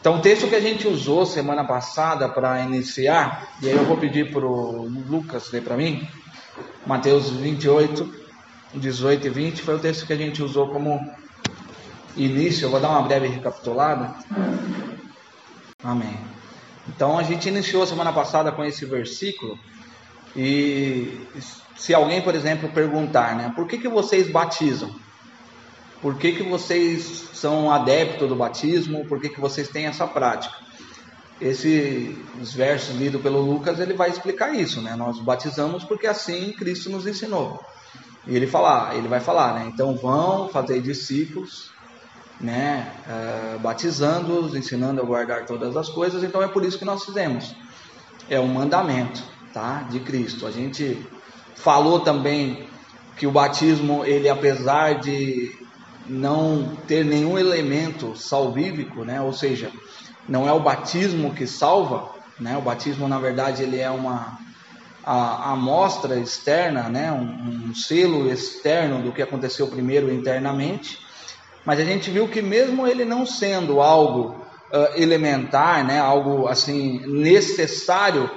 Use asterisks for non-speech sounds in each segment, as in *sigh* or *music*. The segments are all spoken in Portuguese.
Então, o texto que a gente usou semana passada para iniciar, e aí eu vou pedir para o Lucas ler para mim, Mateus 28, 18 e 20, foi o texto que a gente usou como início. Eu vou dar uma breve recapitulada. Amém. Então, a gente iniciou semana passada com esse versículo, e se alguém, por exemplo, perguntar, né, por que, que vocês batizam? Por que, que vocês são adeptos do batismo? Por que, que vocês têm essa prática? Esse, os versos lidos pelo Lucas, ele vai explicar isso, né? Nós batizamos porque assim Cristo nos ensinou. E ele falar, ele vai falar, né? Então vão fazer discípulos, né? Uh, Batizando-os, ensinando a guardar todas as coisas. Então é por isso que nós fizemos. É um mandamento, tá? De Cristo. A gente falou também que o batismo, ele apesar de não ter nenhum elemento salvífico, né? Ou seja, não é o batismo que salva, né? O batismo na verdade ele é uma a amostra externa, né? Um, um selo externo do que aconteceu primeiro internamente. Mas a gente viu que mesmo ele não sendo algo uh, elementar, né? Algo assim necessário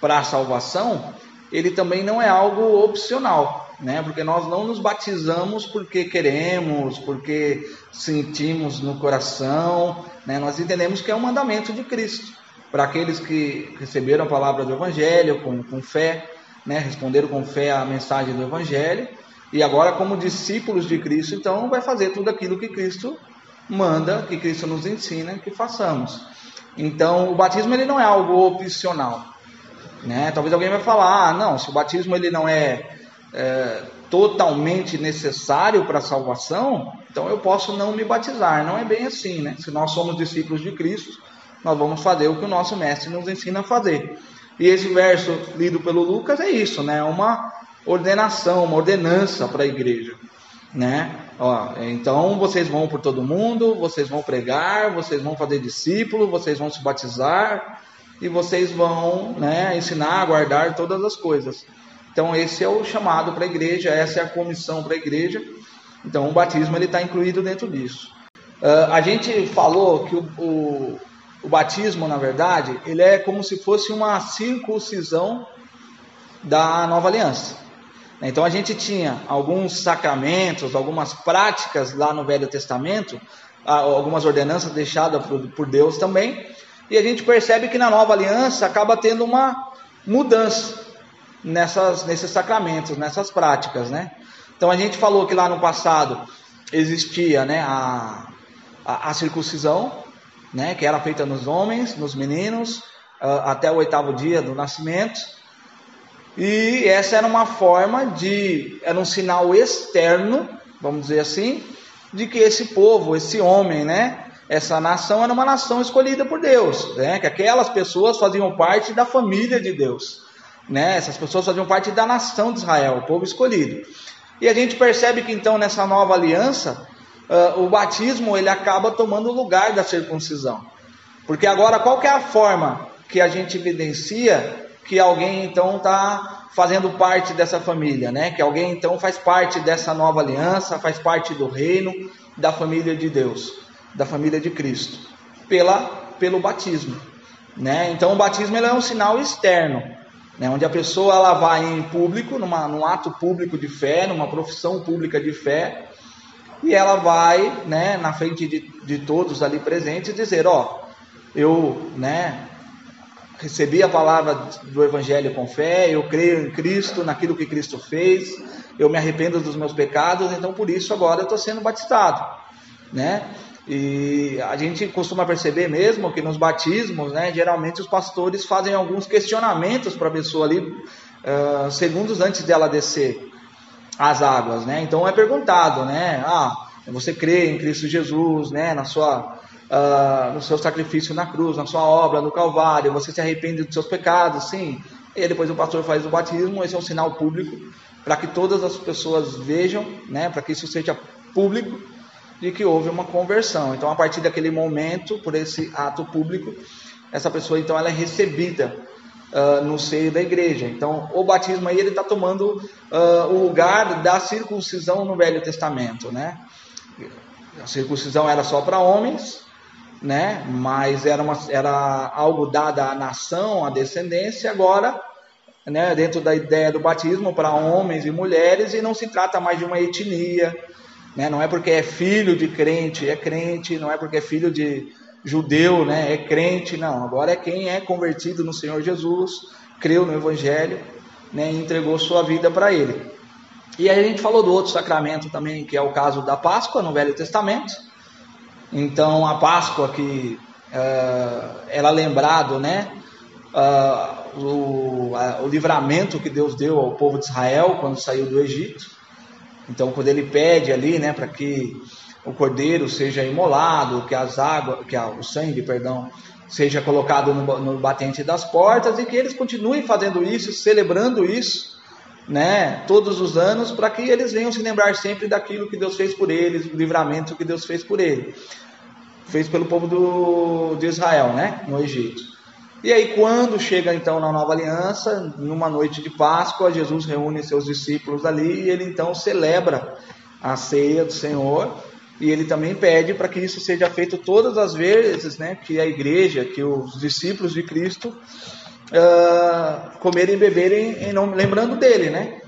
para a salvação, ele também não é algo opcional né? Porque nós não nos batizamos porque queremos, porque sentimos no coração, né? Nós entendemos que é um mandamento de Cristo para aqueles que receberam a palavra do Evangelho com, com fé, né? Responderam com fé à mensagem do Evangelho e agora como discípulos de Cristo, então vai fazer tudo aquilo que Cristo manda, que Cristo nos ensina que façamos. Então, o batismo ele não é algo opcional, né? Talvez alguém vai falar, ah, não, se o batismo ele não é é, totalmente necessário para a salvação, então eu posso não me batizar. Não é bem assim, né? Se nós somos discípulos de Cristo, nós vamos fazer o que o nosso mestre nos ensina a fazer. E esse verso lido pelo Lucas é isso, né? Uma ordenação, uma ordenança para a igreja, né? Ó, então vocês vão por todo mundo, vocês vão pregar, vocês vão fazer discípulo, vocês vão se batizar e vocês vão, né, ensinar a guardar todas as coisas. Então esse é o chamado para a igreja, essa é a comissão para a igreja. Então o batismo ele está incluído dentro disso. Uh, a gente falou que o, o, o, batismo, na verdade, ele é como se fosse uma circuncisão da nova aliança. Então a gente tinha alguns sacramentos, algumas práticas lá no Velho Testamento, algumas ordenanças deixadas por, por Deus também, e a gente percebe que na nova aliança acaba tendo uma mudança nessas, nesses sacramentos, nessas práticas, né? Então a gente falou que lá no passado existia, né, a, a, a circuncisão, né, que era feita nos homens, nos meninos, uh, até o oitavo dia do nascimento. E essa era uma forma de, era um sinal externo, vamos dizer assim, de que esse povo, esse homem, né, essa nação era uma nação escolhida por Deus, né, que aquelas pessoas faziam parte da família de Deus. Né? Essas pessoas faziam parte da nação de Israel, o povo escolhido. E a gente percebe que então nessa nova aliança, uh, o batismo ele acaba tomando o lugar da circuncisão. Porque agora qual é a forma que a gente evidencia que alguém então está fazendo parte dessa família, né? Que alguém então faz parte dessa nova aliança, faz parte do reino, da família de Deus, da família de Cristo, pela pelo batismo, né? Então o batismo é um sinal externo, né, onde a pessoa ela vai em público, numa, num ato público de fé, numa profissão pública de fé, e ela vai né, na frente de, de todos ali presentes dizer: Ó, eu né, recebi a palavra do Evangelho com fé, eu creio em Cristo, naquilo que Cristo fez, eu me arrependo dos meus pecados, então por isso agora eu estou sendo batizado. Né? E a gente costuma perceber mesmo que nos batismos, né, geralmente os pastores fazem alguns questionamentos para a pessoa ali, uh, segundos antes dela descer as águas, né? Então é perguntado, né? Ah, você crê em Cristo Jesus, né? Na sua, uh, no seu sacrifício na cruz, na sua obra no Calvário, você se arrepende dos seus pecados, sim? E depois o pastor faz o batismo, esse é um sinal público para que todas as pessoas vejam, né? Para que isso seja público de que houve uma conversão. Então, a partir daquele momento, por esse ato público, essa pessoa então ela é recebida uh, no seio da igreja. Então, o batismo aí ele está tomando uh, o lugar da circuncisão no Velho Testamento, né? A circuncisão era só para homens né? Mas era, uma, era algo dado à nação, à descendência, agora, né, dentro da ideia do batismo para homens e mulheres, e não se trata mais de uma etnia, né? Não é porque é filho de crente, é crente, não é porque é filho de judeu, né? É crente, não. Agora é quem é convertido no Senhor Jesus, creu no Evangelho, né? E entregou sua vida para Ele. E aí a gente falou do outro sacramento também, que é o caso da Páscoa no Velho Testamento. Então a Páscoa que uh, era lembrado, né? Uh, o, uh, o livramento que Deus deu ao povo de Israel quando saiu do Egito. Então quando ele pede ali, né, para que o cordeiro seja imolado, que as águas, que o sangue, perdão, seja colocado no, no batente das portas e que eles continuem fazendo isso, celebrando isso, né, todos os anos, para que eles venham se lembrar sempre daquilo que Deus fez por eles, o livramento que Deus fez por eles, fez pelo povo do, de Israel, né, no Egito. E aí, quando chega então na nova aliança, numa noite de Páscoa, Jesus reúne seus discípulos ali e ele então celebra a ceia do Senhor e ele também pede para que isso seja feito todas as vezes né, que a igreja, que os discípulos de Cristo uh, comerem e beberem em nome, lembrando dele, né?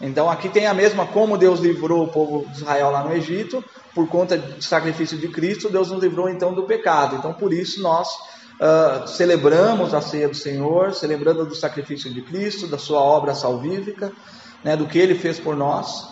Então aqui tem a mesma, como Deus livrou o povo de Israel lá no Egito, por conta do sacrifício de Cristo, Deus nos livrou então do pecado. Então por isso nós uh, celebramos a ceia do Senhor, celebrando do sacrifício de Cristo, da sua obra salvífica, né, do que ele fez por nós.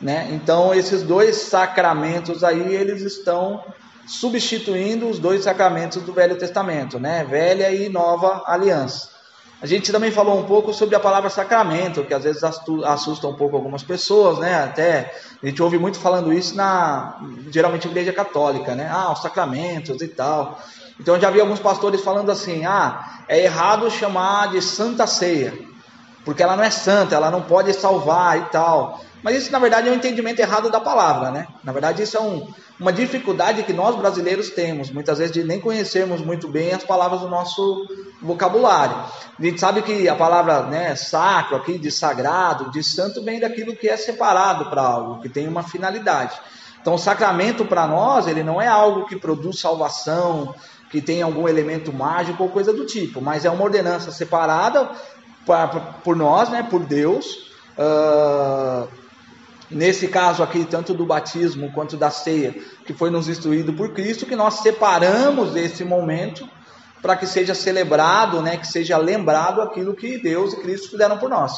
Né? Então, esses dois sacramentos aí, eles estão substituindo os dois sacramentos do Velho Testamento, né? Velha e Nova Aliança. A gente também falou um pouco sobre a palavra sacramento, que às vezes assusta um pouco algumas pessoas, né? Até a gente ouve muito falando isso na geralmente igreja católica, né? Ah, os sacramentos e tal. Então já vi alguns pastores falando assim: "Ah, é errado chamar de Santa Ceia, porque ela não é santa, ela não pode salvar e tal". Mas isso, na verdade, é um entendimento errado da palavra, né? Na verdade, isso é um, uma dificuldade que nós brasileiros temos, muitas vezes, de nem conhecermos muito bem as palavras do nosso vocabulário. A gente sabe que a palavra né, sacro, aqui, de sagrado, de santo, vem daquilo que é separado para algo, que tem uma finalidade. Então, o sacramento para nós, ele não é algo que produz salvação, que tem algum elemento mágico ou coisa do tipo, mas é uma ordenança separada pra, pra, por nós, né, por Deus. Uh, nesse caso aqui, tanto do batismo quanto da ceia, que foi nos instruído por Cristo, que nós separamos esse momento para que seja celebrado, né, que seja lembrado aquilo que Deus e Cristo fizeram por nós.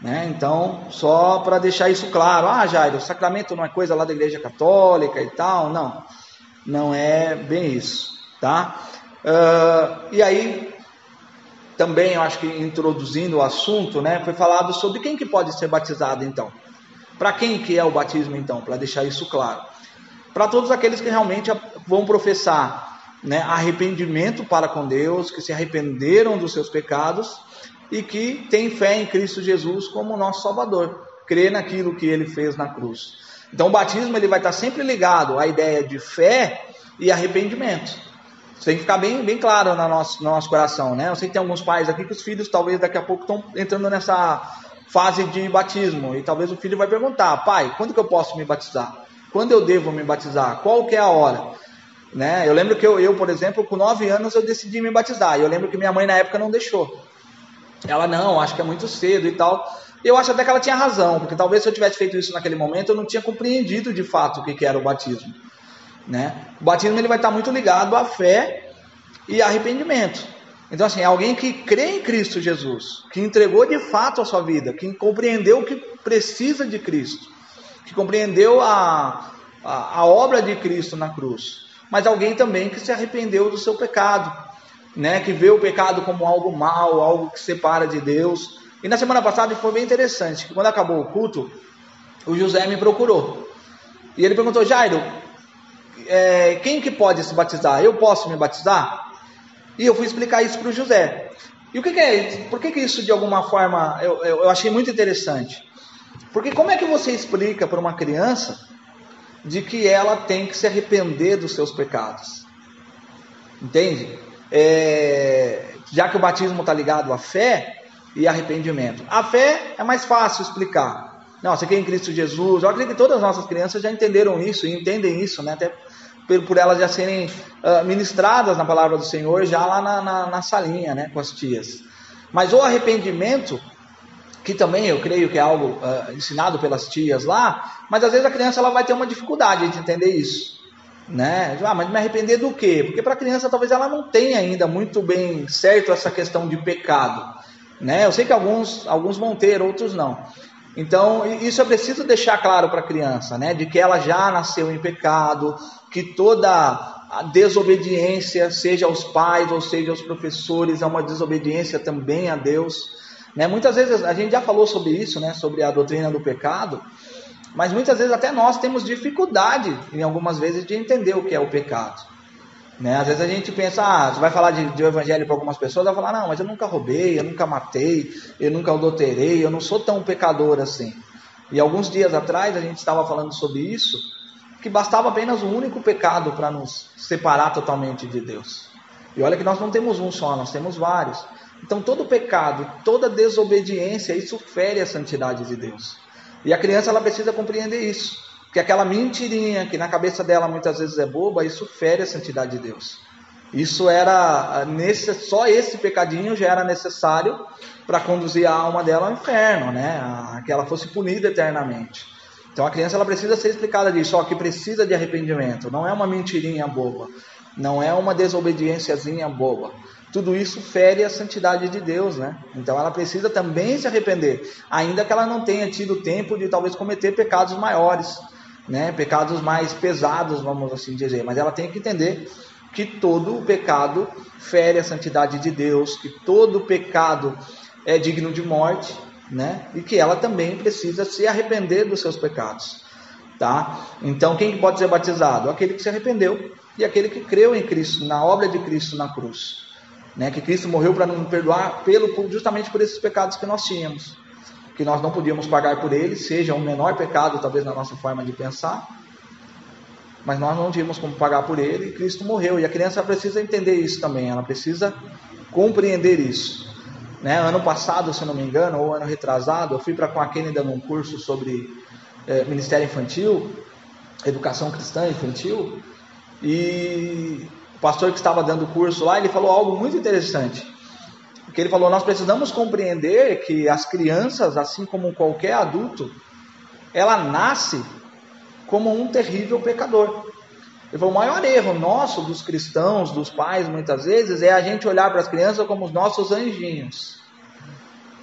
Né? Então, só para deixar isso claro, ah, Jairo, o sacramento não é coisa lá da igreja católica e tal, não, não é bem isso, tá? Uh, e aí, também, eu acho que introduzindo o assunto, né, foi falado sobre quem que pode ser batizado, então. Para quem que é o batismo então? Para deixar isso claro. Para todos aqueles que realmente vão professar né, arrependimento para com Deus, que se arrependeram dos seus pecados e que têm fé em Cristo Jesus como nosso Salvador, crê naquilo que ele fez na cruz. Então o batismo ele vai estar sempre ligado à ideia de fé e arrependimento. Isso tem que ficar bem, bem claro no nosso, no nosso coração, né? Eu sei que tem alguns pais aqui que os filhos talvez daqui a pouco estão entrando nessa fase de batismo. E talvez o filho vai perguntar: pai, quando que eu posso me batizar? Quando eu devo me batizar? Qual que é a hora? Né? Eu lembro que eu, eu, por exemplo, com nove anos eu decidi me batizar. E eu lembro que minha mãe na época não deixou. Ela não, acho que é muito cedo e tal. Eu acho até que ela tinha razão, porque talvez se eu tivesse feito isso naquele momento eu não tinha compreendido de fato o que, que era o batismo. Né? O batismo ele vai estar muito ligado à fé e arrependimento. Então, assim, é alguém que crê em Cristo Jesus, que entregou de fato a sua vida, que compreendeu que precisa de Cristo, que compreendeu a, a, a obra de Cristo na cruz, mas alguém também que se arrependeu do seu pecado, né? que vê o pecado como algo mal, algo que separa de Deus. E na semana passada foi bem interessante, que quando acabou o culto, o José me procurou. E ele perguntou, Jairo, é, quem que pode se batizar? Eu posso me batizar? E eu fui explicar isso para o José. E o que, que é? Por que, que isso de alguma forma eu, eu, eu achei muito interessante? Porque como é que você explica para uma criança de que ela tem que se arrepender dos seus pecados? Entende? É, já que o batismo está ligado à fé e arrependimento. A fé é mais fácil explicar. Não, você quer em Cristo Jesus. Eu acredito que todas as nossas crianças já entenderam isso e entendem isso, né? Até por, por elas já serem uh, ministradas na palavra do Senhor, já lá na, na, na salinha, né, com as tias. Mas o arrependimento, que também eu creio que é algo uh, ensinado pelas tias lá, mas às vezes a criança ela vai ter uma dificuldade de entender isso. Né? Ah, mas me arrepender do quê? Porque para a criança talvez ela não tenha ainda muito bem certo essa questão de pecado. Né? Eu sei que alguns, alguns vão ter, outros não. Então, isso é preciso deixar claro para a criança, né? De que ela já nasceu em pecado, que toda a desobediência, seja aos pais ou seja aos professores, é uma desobediência também a Deus. Né? Muitas vezes, a gente já falou sobre isso, né? sobre a doutrina do pecado, mas muitas vezes até nós temos dificuldade, em algumas vezes, de entender o que é o pecado. Né? Às vezes a gente pensa, ah, você vai falar de, de evangelho para algumas pessoas, vai falar, não, mas eu nunca roubei, eu nunca matei, eu nunca adulterei, eu não sou tão pecador assim. E alguns dias atrás a gente estava falando sobre isso, que bastava apenas um único pecado para nos separar totalmente de Deus. E olha que nós não temos um só, nós temos vários. Então todo pecado, toda desobediência, isso fere a santidade de Deus. E a criança ela precisa compreender isso. Porque aquela mentirinha que na cabeça dela muitas vezes é boba, isso fere a santidade de Deus. Isso era nesse, só esse pecadinho já era necessário para conduzir a alma dela ao inferno, né? A, que ela fosse punida eternamente. Então a criança ela precisa ser explicada disso, ó, que precisa de arrependimento. Não é uma mentirinha boba, não é uma desobediênciazinha boba. Tudo isso fere a santidade de Deus, né? Então ela precisa também se arrepender, ainda que ela não tenha tido tempo de talvez cometer pecados maiores, né? Pecados mais pesados, vamos assim dizer. Mas ela tem que entender que todo o pecado fere a santidade de Deus, que todo pecado é digno de morte né? E que ela também precisa se arrepender dos seus pecados, tá? Então, quem pode ser batizado? Aquele que se arrependeu e aquele que creu em Cristo, na obra de Cristo na cruz, né? Que Cristo morreu para nos perdoar pelo justamente por esses pecados que nós tínhamos, que nós não podíamos pagar por eles, seja um menor pecado talvez na nossa forma de pensar, mas nós não tínhamos como pagar por ele e Cristo morreu. E a criança precisa entender isso também, ela precisa compreender isso. Né? Ano passado, se não me engano, ou ano retrasado, eu fui para com a Kenny dando um curso sobre é, Ministério Infantil, Educação Cristã Infantil, e o pastor que estava dando o curso lá, ele falou algo muito interessante. Porque ele falou: Nós precisamos compreender que as crianças, assim como qualquer adulto, ela nasce como um terrível pecador. Ele falou: o maior erro nosso, dos cristãos, dos pais, muitas vezes, é a gente olhar para as crianças como os nossos anjinhos.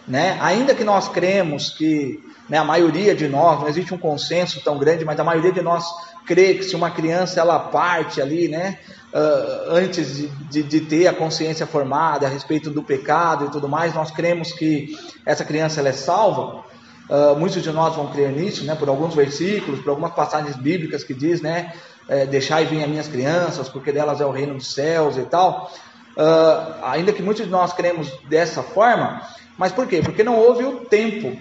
Né? Ainda que nós cremos que né, a maioria de nós, não existe um consenso tão grande, mas a maioria de nós crê que se uma criança ela parte ali, né, uh, antes de, de, de, ter a consciência formada a respeito do pecado e tudo mais, nós cremos que essa criança ela é salva. Uh, muitos de nós vão crer nisso, né, por alguns versículos, por algumas passagens bíblicas que diz, né, é, deixar e vir as minhas crianças, porque delas é o reino dos céus e tal. Uh, ainda que muitos de nós cremos dessa forma, mas por quê? Porque não houve o tempo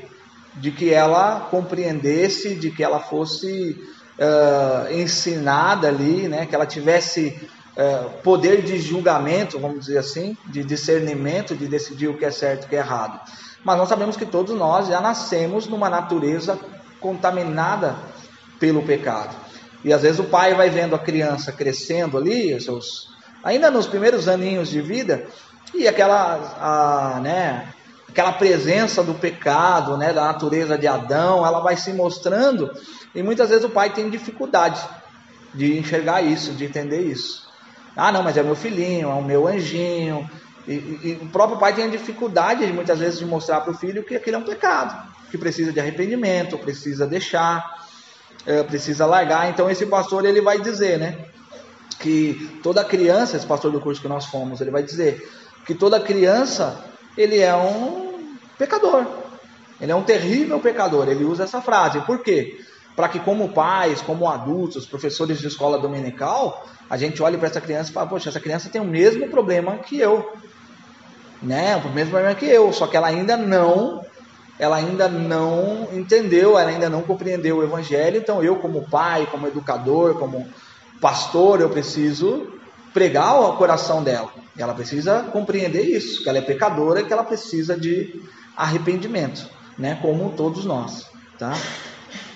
de que ela compreendesse, de que ela fosse uh, ensinada ali, né? que ela tivesse uh, poder de julgamento, vamos dizer assim, de discernimento, de decidir o que é certo e o que é errado. Mas nós sabemos que todos nós já nascemos numa natureza contaminada pelo pecado. E às vezes o pai vai vendo a criança crescendo ali, seus, ainda nos primeiros aninhos de vida, e aquela, a, né, aquela presença do pecado, né, da natureza de Adão, ela vai se mostrando, e muitas vezes o pai tem dificuldade de enxergar isso, de entender isso. Ah, não, mas é meu filhinho, é o meu anjinho. E, e, e o próprio pai tem a dificuldade, muitas vezes, de mostrar para o filho que aquilo é um pecado, que precisa de arrependimento, precisa deixar é, precisa largar. Então esse pastor ele vai dizer, né, que toda criança, esse pastor do curso que nós fomos, ele vai dizer que toda criança ele é um pecador. Ele é um terrível pecador. Ele usa essa frase. Por quê? Para que como pais, como adultos, professores de escola dominical, a gente olhe para essa criança e fale, poxa, essa criança tem o mesmo problema que eu. Né? O mesmo problema que eu, só que ela ainda não ela ainda não entendeu, ela ainda não compreendeu o evangelho. Então, eu, como pai, como educador, como pastor, eu preciso pregar o coração dela. Ela precisa compreender isso, que ela é pecadora que ela precisa de arrependimento, né? Como todos nós, tá?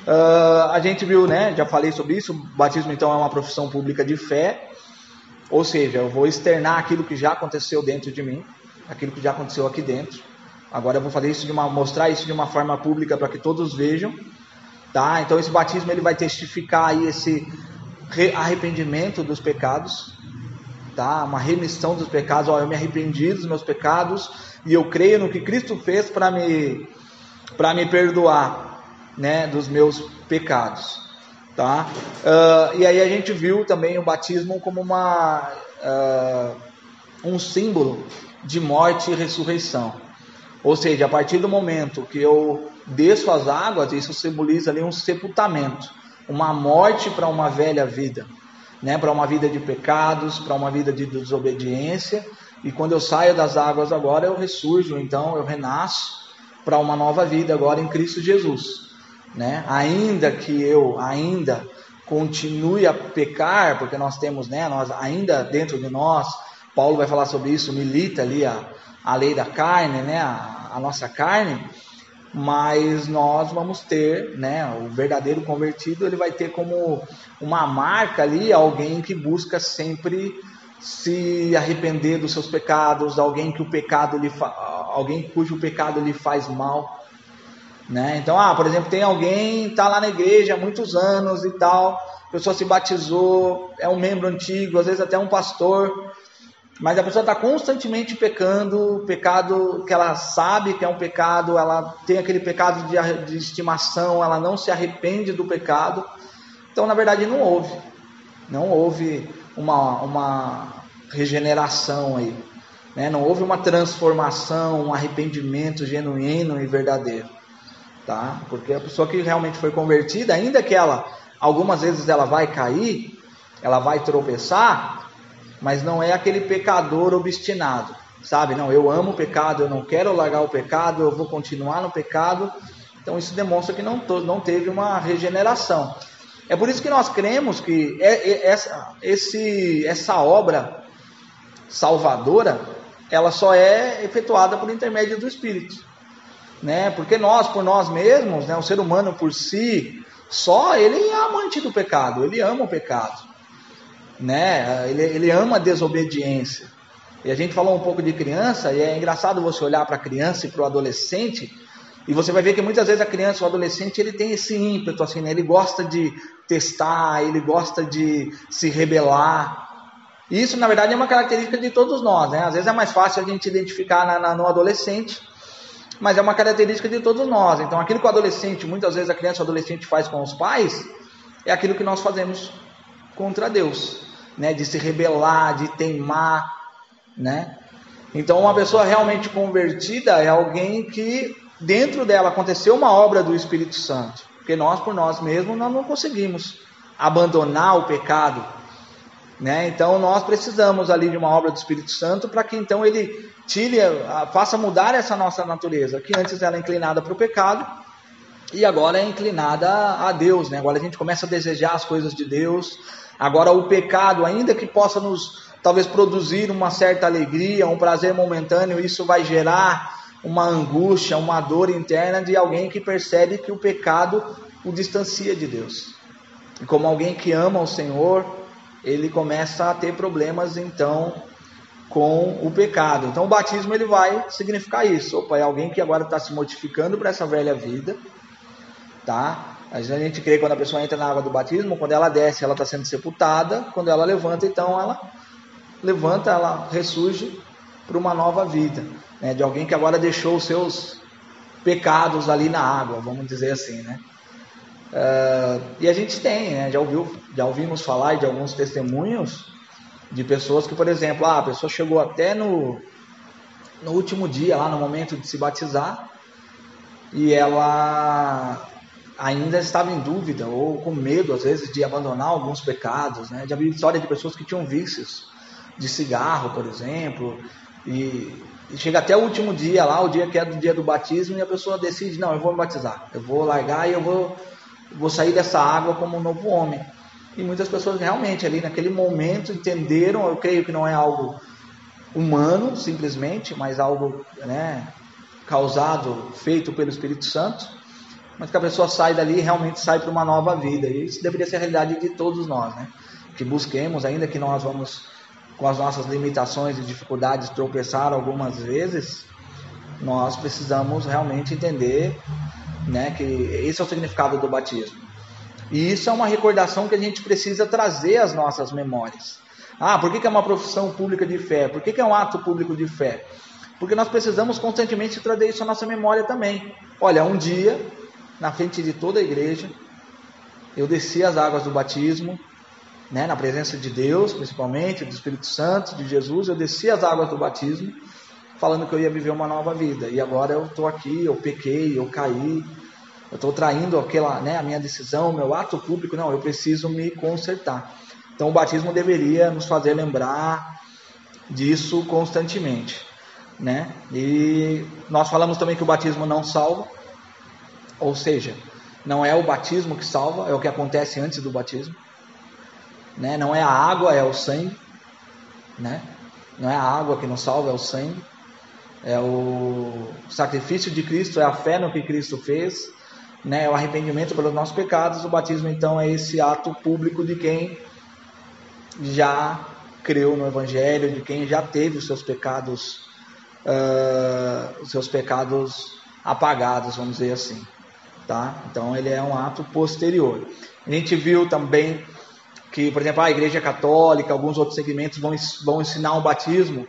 Uh, a gente viu, né? Já falei sobre isso. O batismo então é uma profissão pública de fé, ou seja, eu vou externar aquilo que já aconteceu dentro de mim, aquilo que já aconteceu aqui dentro. Agora eu vou fazer isso de uma, mostrar isso de uma forma pública para que todos vejam, tá? Então esse batismo ele vai testificar aí esse arrependimento dos pecados, tá? Uma remissão dos pecados. Ó, eu me arrependi dos meus pecados e eu creio no que Cristo fez para me para me perdoar, né, dos meus pecados, tá? Uh, e aí a gente viu também o batismo como uma uh, um símbolo de morte e ressurreição. Ou seja, a partir do momento que eu desço as águas, isso simboliza ali um sepultamento, uma morte para uma velha vida, né? Para uma vida de pecados, para uma vida de desobediência. E quando eu saio das águas agora, eu ressurjo, então eu renasço para uma nova vida agora em Cristo Jesus, né? Ainda que eu ainda continue a pecar, porque nós temos, né, nós ainda dentro de nós, Paulo vai falar sobre isso, milita ali a, a lei da carne, né, a, a nossa carne, mas nós vamos ter, né, o verdadeiro convertido, ele vai ter como uma marca ali alguém que busca sempre se arrepender dos seus pecados, alguém que o pecado lhe alguém cujo pecado lhe faz mal, né? Então, ah, por exemplo, tem alguém tá lá na igreja há muitos anos e tal, a pessoa se batizou, é um membro antigo, às vezes até um pastor, mas a pessoa está constantemente pecando, pecado que ela sabe que é um pecado, ela tem aquele pecado de, de estimação, ela não se arrepende do pecado. Então, na verdade, não houve. Não houve uma, uma regeneração aí. Né? Não houve uma transformação, um arrependimento genuíno e verdadeiro. Tá? Porque a pessoa que realmente foi convertida, ainda que ela, algumas vezes ela vai cair, ela vai tropeçar, mas não é aquele pecador obstinado, sabe? Não, eu amo o pecado, eu não quero largar o pecado, eu vou continuar no pecado. Então isso demonstra que não, não teve uma regeneração. É por isso que nós cremos que é, é, essa, esse, essa obra salvadora, ela só é efetuada por intermédio do Espírito. Né? Porque nós, por nós mesmos, né, o ser humano por si, só ele é amante do pecado, ele ama o pecado né? Ele, ele ama a desobediência. E a gente falou um pouco de criança, e é engraçado você olhar para a criança e para o adolescente, e você vai ver que muitas vezes a criança, o adolescente, ele tem esse ímpeto, assim, né? Ele gosta de testar, ele gosta de se rebelar. Isso, na verdade, é uma característica de todos nós, né? Às vezes é mais fácil a gente identificar na, na, no adolescente, mas é uma característica de todos nós. Então, aquilo que o adolescente, muitas vezes a criança ou o adolescente faz com os pais, é aquilo que nós fazemos contra Deus né, de se rebelar, de teimar, né? Então, uma pessoa realmente convertida é alguém que dentro dela aconteceu uma obra do Espírito Santo, porque nós por nós mesmos nós não conseguimos abandonar o pecado, né? Então, nós precisamos ali de uma obra do Espírito Santo para que então ele tire, faça mudar essa nossa natureza, que antes era inclinada para o pecado e agora é inclinada a Deus, né? Agora a gente começa a desejar as coisas de Deus, Agora, o pecado, ainda que possa nos talvez produzir uma certa alegria, um prazer momentâneo, isso vai gerar uma angústia, uma dor interna de alguém que percebe que o pecado o distancia de Deus. E como alguém que ama o Senhor, ele começa a ter problemas então com o pecado. Então o batismo ele vai significar isso. Opa, é alguém que agora está se mortificando para essa velha vida, tá? A gente crê que quando a pessoa entra na água do batismo, quando ela desce, ela está sendo sepultada, quando ela levanta, então ela levanta, ela ressurge para uma nova vida, né? de alguém que agora deixou os seus pecados ali na água, vamos dizer assim, né? Uh, e a gente tem, né? já, ouviu, já ouvimos falar de alguns testemunhos de pessoas que, por exemplo, ah, a pessoa chegou até no, no último dia, lá no momento de se batizar, e ela ainda estava em dúvida ou com medo, às vezes, de abandonar alguns pecados. Né? Já vi história de pessoas que tinham vícios, de cigarro, por exemplo, e, chega até o último dia lá, o dia que é do dia do batismo, e a pessoa decide: não, eu vou me batizar, eu vou largar e eu vou, vou sair dessa água como um novo homem. E muitas pessoas realmente ali naquele momento entenderam, eu creio que não é algo humano simplesmente, mas algo né, causado, feito pelo Espírito Santo mas que a pessoa sai dali e realmente sai para uma nova vida. E isso deveria ser a realidade de todos nós, né? Que busquemos, ainda que nós vamos com as nossas limitações e dificuldades tropeçar algumas vezes, nós precisamos realmente entender, né, que esse é o significado do batismo. E isso é uma recordação que a gente precisa trazer às nossas memórias. Ah, por que, é uma profissão pública de fé? Por que, que é um ato público de fé? Porque nós precisamos constantemente trazer isso à nossa memória também. Olha, um dia na frente de toda a igreja. Eu desci as águas do batismo, né, na presença de Deus, principalmente, do Espírito Santo, de Jesus. Eu desci as águas do batismo, falando que eu ia viver uma nova vida. E agora eu estou aqui, eu pequei, eu caí, eu estou traindo aquela, né, a minha decisão, meu ato público. Não, eu preciso me consertar. Então o batismo deveria nos fazer lembrar disso constantemente. Né? E nós falamos também que o batismo não salva, ou seja, não é o batismo que salva, é o que acontece antes do batismo. Né? Não é a água, é o sangue. Né? Não é a água que nos salva, é o sangue. É o sacrifício de Cristo, é a fé no que Cristo fez. Né? É o arrependimento pelos nossos pecados. O batismo, então, é esse ato público de quem já creu no Evangelho, de quem já teve os seus pecados, uh, os seus pecados apagados, vamos dizer assim tá? Então ele é um ato posterior. A gente viu também que, por exemplo, a Igreja Católica, alguns outros segmentos vão, vão ensinar o batismo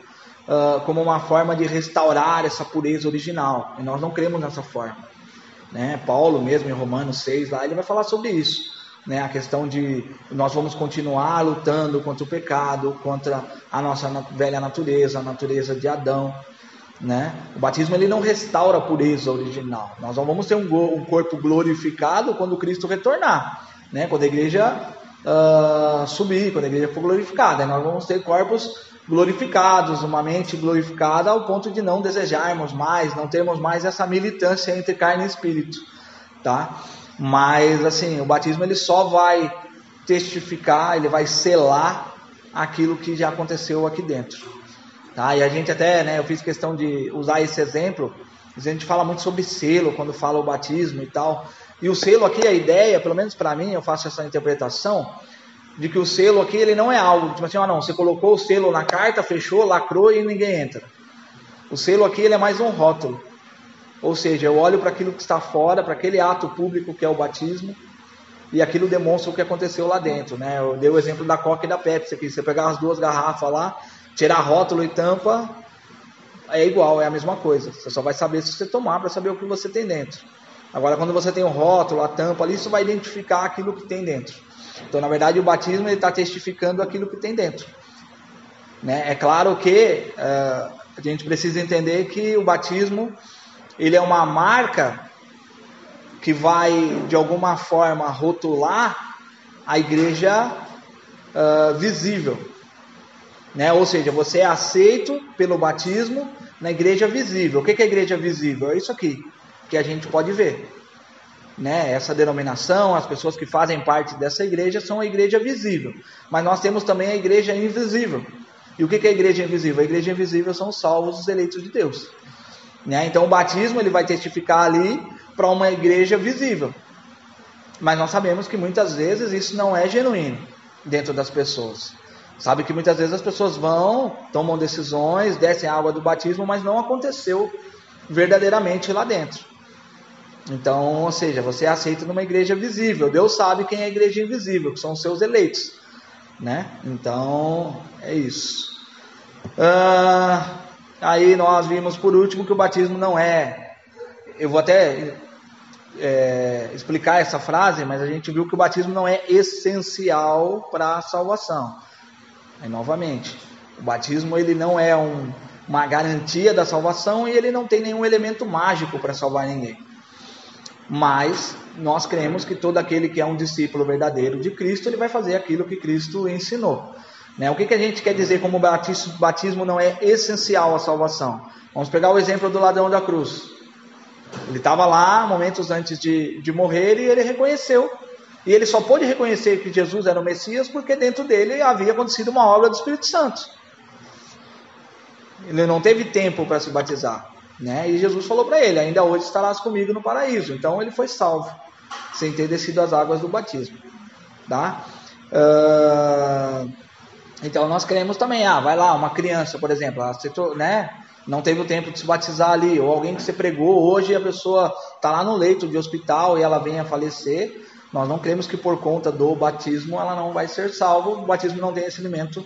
uh, como uma forma de restaurar essa pureza original. E nós não cremos nessa forma. Né? Paulo mesmo em Romanos 6 lá ele vai falar sobre isso. Né, a questão de nós vamos continuar lutando contra o pecado, contra a nossa velha natureza, a natureza de Adão, né? O batismo ele não restaura a pureza original. Nós não vamos ter um, um corpo glorificado quando Cristo retornar, né? quando a igreja uh, subir, quando a igreja for glorificada. Nós vamos ter corpos glorificados, uma mente glorificada ao ponto de não desejarmos mais, não termos mais essa militância entre carne e espírito, tá? Mas assim, o batismo ele só vai testificar, ele vai selar aquilo que já aconteceu aqui dentro. Tá? E a gente até, né, eu fiz questão de usar esse exemplo, a gente fala muito sobre selo quando fala o batismo e tal. E o selo aqui, a ideia, pelo menos para mim, eu faço essa interpretação, de que o selo aqui ele não é algo, tipo assim, ah, não, você colocou o selo na carta, fechou, lacrou e ninguém entra. O selo aqui ele é mais um rótulo. Ou seja, eu olho para aquilo que está fora, para aquele ato público que é o batismo, e aquilo demonstra o que aconteceu lá dentro. Né? Eu dei o exemplo da Coca e da Pepsi aqui. Você pegar as duas garrafas lá, Tirar rótulo e tampa é igual, é a mesma coisa. Você só vai saber se você tomar para saber o que você tem dentro. Agora, quando você tem o rótulo, a tampa ali, isso vai identificar aquilo que tem dentro. Então, na verdade, o batismo está testificando aquilo que tem dentro. Né? É claro que uh, a gente precisa entender que o batismo ele é uma marca que vai, de alguma forma, rotular a igreja uh, visível. Né? Ou seja, você é aceito pelo batismo na igreja visível. O que é a igreja visível? É isso aqui que a gente pode ver. Né? Essa denominação, as pessoas que fazem parte dessa igreja são a igreja visível. Mas nós temos também a igreja invisível. E o que é a igreja invisível? A igreja invisível são os salvos, os eleitos de Deus. Né? Então o batismo ele vai testificar ali para uma igreja visível. Mas nós sabemos que muitas vezes isso não é genuíno dentro das pessoas. Sabe que muitas vezes as pessoas vão, tomam decisões, descem a água do batismo, mas não aconteceu verdadeiramente lá dentro. Então, ou seja, você é aceito numa igreja visível. Deus sabe quem é a igreja invisível, que são os seus eleitos. Né? Então, é isso. Ah, aí nós vimos por último que o batismo não é. Eu vou até é, explicar essa frase, mas a gente viu que o batismo não é essencial para a salvação. Aí, novamente, o batismo ele não é um, uma garantia da salvação e ele não tem nenhum elemento mágico para salvar ninguém. Mas nós cremos que todo aquele que é um discípulo verdadeiro de Cristo, ele vai fazer aquilo que Cristo ensinou. Né? O que, que a gente quer dizer como batismo, batismo não é essencial à salvação? Vamos pegar o exemplo do ladrão da cruz. Ele estava lá momentos antes de, de morrer e ele reconheceu e ele só pôde reconhecer que Jesus era o Messias porque dentro dele havia acontecido uma obra do Espírito Santo. Ele não teve tempo para se batizar. Né? E Jesus falou para ele: Ainda hoje estarás comigo no paraíso. Então ele foi salvo, sem ter descido as águas do batismo. Tá? Uh, então nós queremos também, ah, vai lá, uma criança, por exemplo, aceitou, né? Não teve o tempo de se batizar ali, ou alguém que você pregou hoje a pessoa está lá no leito de hospital e ela vem a falecer. Nós não queremos que por conta do batismo ela não vai ser salva. O batismo não tem esse elemento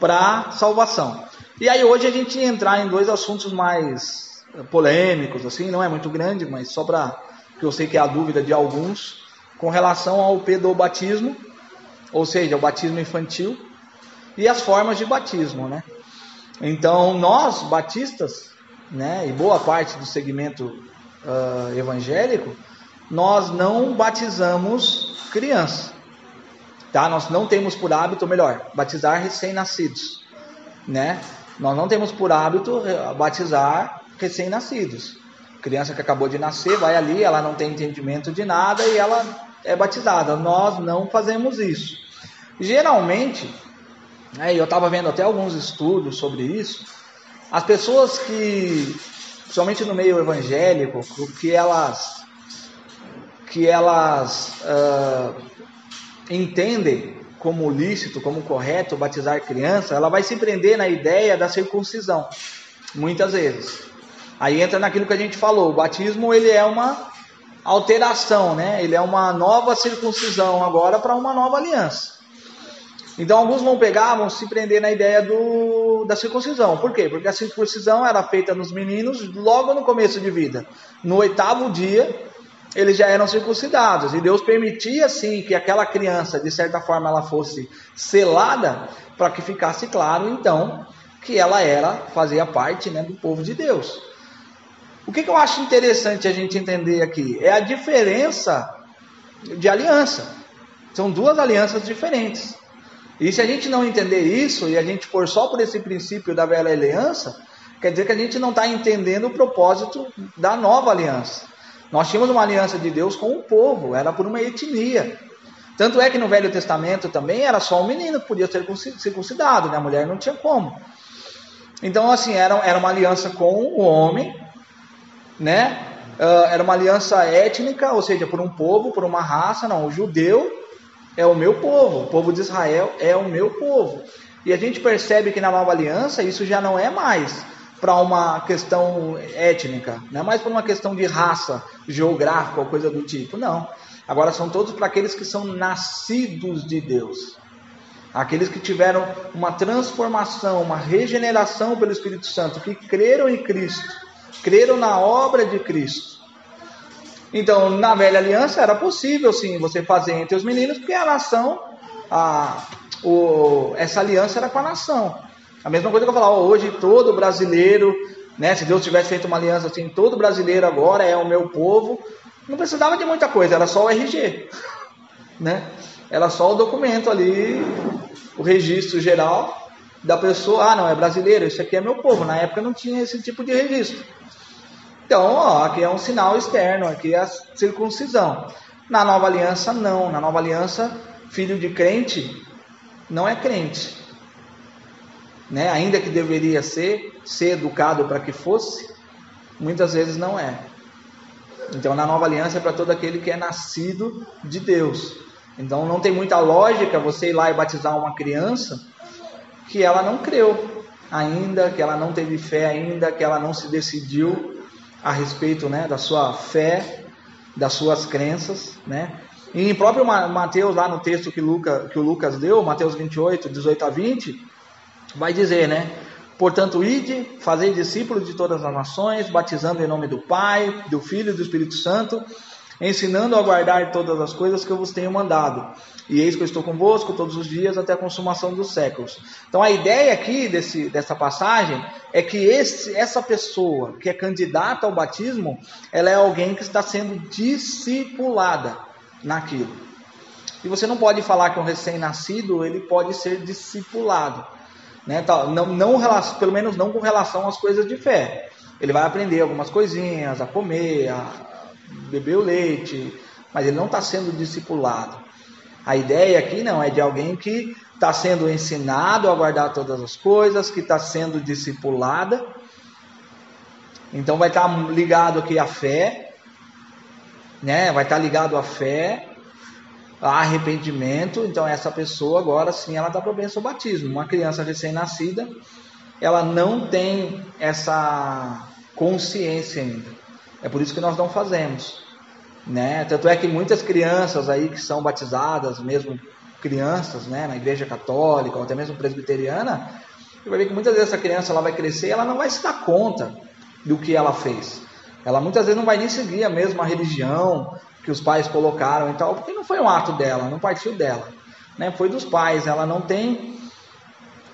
para salvação. E aí hoje a gente entrar em dois assuntos mais polêmicos, assim, não é muito grande, mas só para que eu sei que é a dúvida de alguns, com relação ao pedobatismo, ou seja, o batismo infantil, e as formas de batismo, né? Então, nós, batistas, né, e boa parte do segmento uh, evangélico, nós não batizamos crianças, tá? Nós não temos por hábito, melhor, batizar recém-nascidos, né? Nós não temos por hábito eh, batizar recém-nascidos. Criança que acabou de nascer, vai ali, ela não tem entendimento de nada e ela é batizada. Nós não fazemos isso. Geralmente, né, eu estava vendo até alguns estudos sobre isso, as pessoas que, principalmente no meio evangélico, que elas, que elas uh, entendem como lícito, como correto batizar criança, ela vai se prender na ideia da circuncisão, muitas vezes. Aí entra naquilo que a gente falou, o batismo ele é uma alteração, né? Ele é uma nova circuncisão agora para uma nova aliança. Então alguns vão pegar, vão se prender na ideia do, da circuncisão. Por quê? Porque a circuncisão era feita nos meninos logo no começo de vida. No oitavo dia, eles já eram circuncidados. E Deus permitia, sim, que aquela criança, de certa forma, ela fosse selada, para que ficasse claro, então, que ela era, fazia parte né, do povo de Deus. O que, que eu acho interessante a gente entender aqui? É a diferença de aliança. São duas alianças diferentes. E se a gente não entender isso e a gente for só por esse princípio da velha aliança, quer dizer que a gente não está entendendo o propósito da nova aliança. Nós tínhamos uma aliança de Deus com o povo, era por uma etnia. Tanto é que no Velho Testamento também era só um menino que podia ser circuncidado, né? a mulher não tinha como. Então, assim, era, era uma aliança com o homem né? Uh, era uma aliança étnica, ou seja, por um povo, por uma raça. Não, o judeu é o meu povo, o povo de Israel é o meu povo. E a gente percebe que na nova aliança isso já não é mais para uma questão étnica, não é mais para uma questão de raça, geográfica ou coisa do tipo. Não. Agora são todos para aqueles que são nascidos de Deus. Aqueles que tiveram uma transformação, uma regeneração pelo Espírito Santo, que creram em Cristo creram na obra de Cristo. Então, na velha aliança era possível sim você fazer entre os meninos, porque a nação, a, o, essa aliança era com a nação. A mesma coisa que eu falar, hoje todo brasileiro, né, se Deus tivesse feito uma aliança assim, todo brasileiro agora é o meu povo, não precisava de muita coisa, era só o RG, *laughs* né? Era só o documento ali, o registro geral da pessoa, ah, não, é brasileiro, isso aqui é meu povo. Na época não tinha esse tipo de registro. Então, ó, aqui é um sinal externo, aqui é a circuncisão. Na nova aliança, não. Na nova aliança, filho de crente não é crente. Né? Ainda que deveria ser, ser educado para que fosse, muitas vezes não é. Então, na nova aliança é para todo aquele que é nascido de Deus. Então, não tem muita lógica você ir lá e batizar uma criança que ela não creu ainda, que ela não teve fé ainda, que ela não se decidiu a respeito né, da sua fé, das suas crenças, né? E em próprio Mateus, lá no texto que, Luca, que o Lucas deu, Mateus 28, 18 a 20, vai dizer, né? Portanto, ide, fazei discípulos de todas as nações, batizando em nome do Pai, do Filho e do Espírito Santo, ensinando a guardar todas as coisas que eu vos tenho mandado. E eis que eu estou convosco todos os dias até a consumação dos séculos. Então a ideia aqui desse, dessa passagem é que esse, essa pessoa que é candidata ao batismo, ela é alguém que está sendo discipulada naquilo. E você não pode falar que um recém-nascido ele pode ser discipulado, né? Não, não pelo menos não com relação às coisas de fé. Ele vai aprender algumas coisinhas, a comer, a beber o leite, mas ele não está sendo discipulado. A ideia aqui não é de alguém que está sendo ensinado a guardar todas as coisas, que está sendo discipulada. Então vai estar ligado aqui à fé, né? Vai estar ligado à fé, a arrependimento. Então essa pessoa agora sim ela está propensa ao batismo. Uma criança recém-nascida, ela não tem essa consciência ainda. É por isso que nós não fazemos, né? Tanto é que muitas crianças aí que são batizadas, mesmo crianças, né, na igreja católica ou até mesmo presbiteriana, você vai ver que muitas vezes essa criança ela vai crescer ela não vai se dar conta do que ela fez. Ela muitas vezes não vai nem seguir a mesma religião que os pais colocaram e tal, porque não foi um ato dela, não partiu dela, né? Foi dos pais. Ela não tem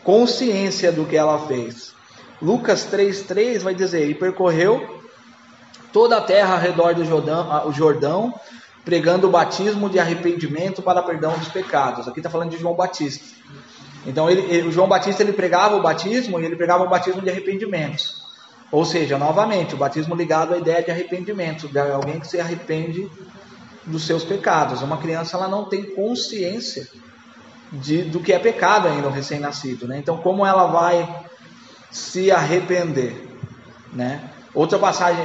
consciência do que ela fez. Lucas 3:3 vai dizer: "E percorreu toda a terra ao redor do Jordão, o Jordão pregando o batismo de arrependimento para perdão dos pecados. Aqui está falando de João Batista. Então, ele, ele, o João Batista ele pregava o batismo e ele pregava o batismo de arrependimento. Ou seja, novamente, o batismo ligado à ideia de arrependimento, de alguém que se arrepende dos seus pecados. Uma criança ela não tem consciência de, do que é pecado ainda, o recém-nascido. Né? Então, como ela vai se arrepender? Né? Outra passagem.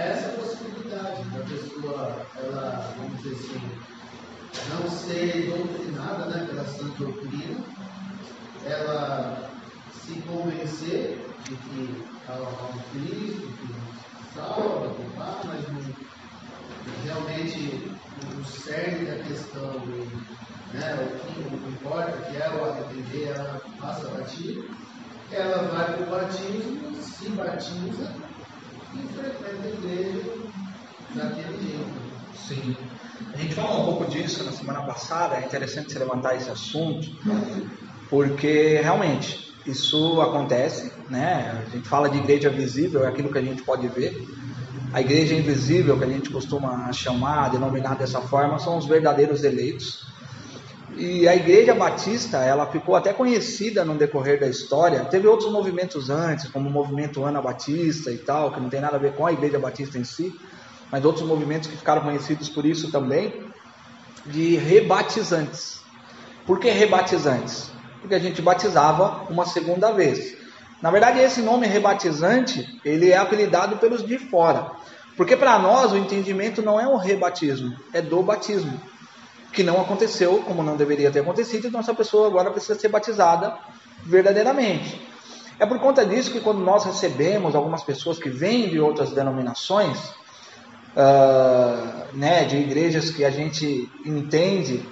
essa possibilidade da pessoa, ela, vamos dizer assim, não ser doutrinada né, pela sã doutrina, ela se convencer de que há um Cristo que salva, que faz, mas não realmente o cerne da questão, né, o que importa, que é o arrepender, ela passa a batir, ela vai para o batismo, se batiza e frequenta a igreja. Sim. A gente falou um pouco disso na semana passada, é interessante você levantar esse assunto, porque realmente isso acontece, né? A gente fala de igreja visível, é aquilo que a gente pode ver, a igreja invisível, que a gente costuma chamar, denominar dessa forma, são os verdadeiros eleitos. E a igreja batista, ela ficou até conhecida no decorrer da história. Teve outros movimentos antes, como o movimento Ana Batista e tal, que não tem nada a ver com a igreja batista em si, mas outros movimentos que ficaram conhecidos por isso também, de rebatizantes. Por que rebatizantes? Porque a gente batizava uma segunda vez. Na verdade, esse nome rebatizante, ele é apelidado pelos de fora. Porque para nós o entendimento não é o rebatismo, é do batismo. Que não aconteceu, como não deveria ter acontecido, então essa pessoa agora precisa ser batizada verdadeiramente. É por conta disso que quando nós recebemos algumas pessoas que vêm de outras denominações, uh, né, de igrejas que a gente entende